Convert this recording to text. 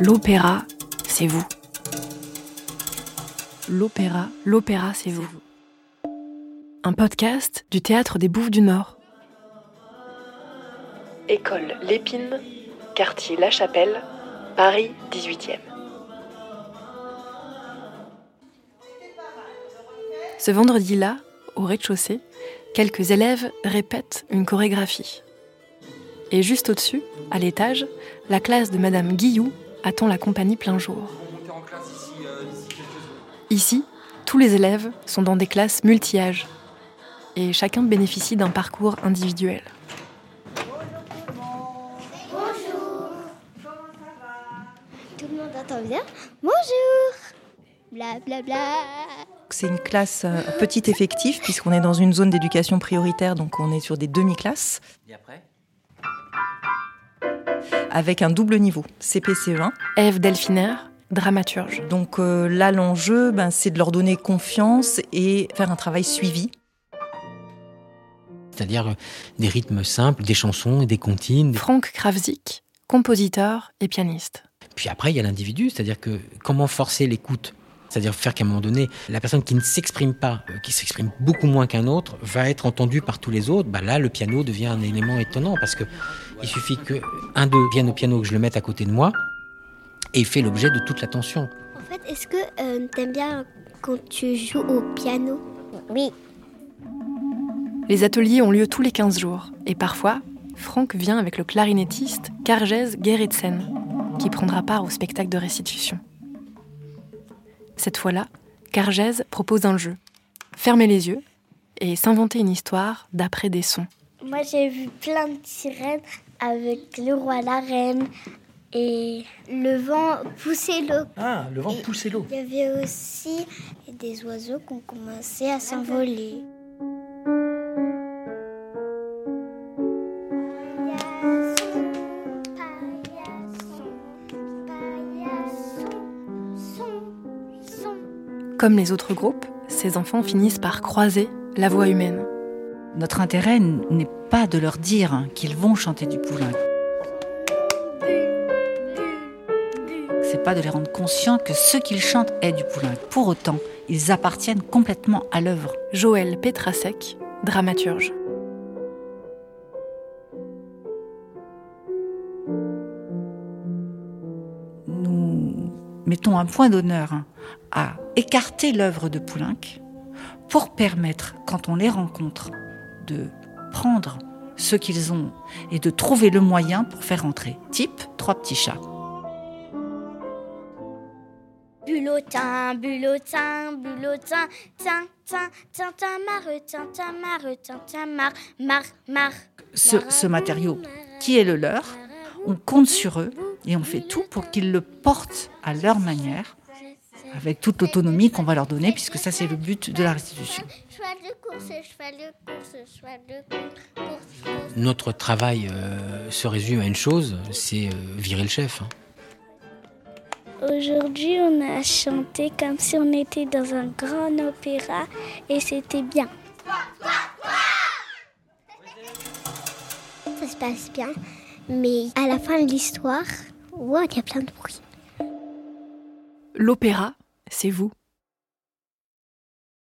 L'opéra, c'est vous. L'opéra, l'opéra, c'est vous. Un podcast du théâtre des Bouffes du Nord. École Lépine, quartier La Chapelle, Paris 18e. Ce vendredi-là, au rez-de-chaussée, quelques élèves répètent une chorégraphie. Et juste au-dessus, à l'étage, la classe de Madame Guillou attend la compagnie plein jour. Ici, tous les élèves sont dans des classes multi-âges et chacun bénéficie d'un parcours individuel. Bonjour. Tout le monde entend bien Bonjour. Bla bla bla. C'est une classe euh, petit effectif puisqu'on est dans une zone d'éducation prioritaire, donc on est sur des demi-classes. Et après? Avec un double niveau, CPCE1. Eve Delphiner, dramaturge. Donc euh, là, l'enjeu, ben, c'est de leur donner confiance et faire un travail suivi. C'est-à-dire euh, des rythmes simples, des chansons et des comptines. Franck Kravzik, compositeur et pianiste. Puis après, il y a l'individu, c'est-à-dire que comment forcer l'écoute c'est-à-dire faire qu'à un moment donné, la personne qui ne s'exprime pas, euh, qui s'exprime beaucoup moins qu'un autre, va être entendue par tous les autres. Bah là, le piano devient un élément étonnant parce que il suffit que un d'eux vienne au piano, que je le mette à côté de moi, et il fait l'objet de toute l'attention. En fait, est-ce que euh, t'aimes bien quand tu joues au piano? Oui. Les ateliers ont lieu tous les 15 jours, et parfois, Franck vient avec le clarinettiste Karjez Geritsen, qui prendra part au spectacle de restitution. Cette fois-là, Cargèse propose un jeu. Fermer les yeux et s'inventer une histoire d'après des sons. Moi, j'ai vu plein de sirènes avec le roi, la reine et le vent poussait l'eau. Ah, le vent poussait l'eau. Il y avait aussi des oiseaux qui ont commencé à s'envoler. Comme les autres groupes, ces enfants finissent par croiser la voix humaine. Notre intérêt n'est pas de leur dire qu'ils vont chanter du poulain. C'est pas de les rendre conscients que ce qu'ils chantent est du poulain. Pour autant, ils appartiennent complètement à l'œuvre. Joël Petrasek, dramaturge. Nous mettons un point d'honneur à écarter l'œuvre de Poulenc pour permettre, quand on les rencontre, de prendre ce qu'ils ont et de trouver le moyen pour faire entrer. Type trois petits chats. Bulotin, bulotin, bulotin, tin, tin, marre, marre. Ce, ce matériau qui est le leur, on compte sur eux et on fait tout pour qu'ils le portent à leur manière avec toute l'autonomie qu'on va leur donner, puisque ça c'est le but de la restitution. Notre travail euh, se résume à une chose, c'est euh, virer le chef. Hein. Aujourd'hui, on a chanté comme si on était dans un grand opéra et c'était bien. Ça se passe bien, mais à la fin de l'histoire, wow, il y a plein de bruit. L'opéra, c'est vous.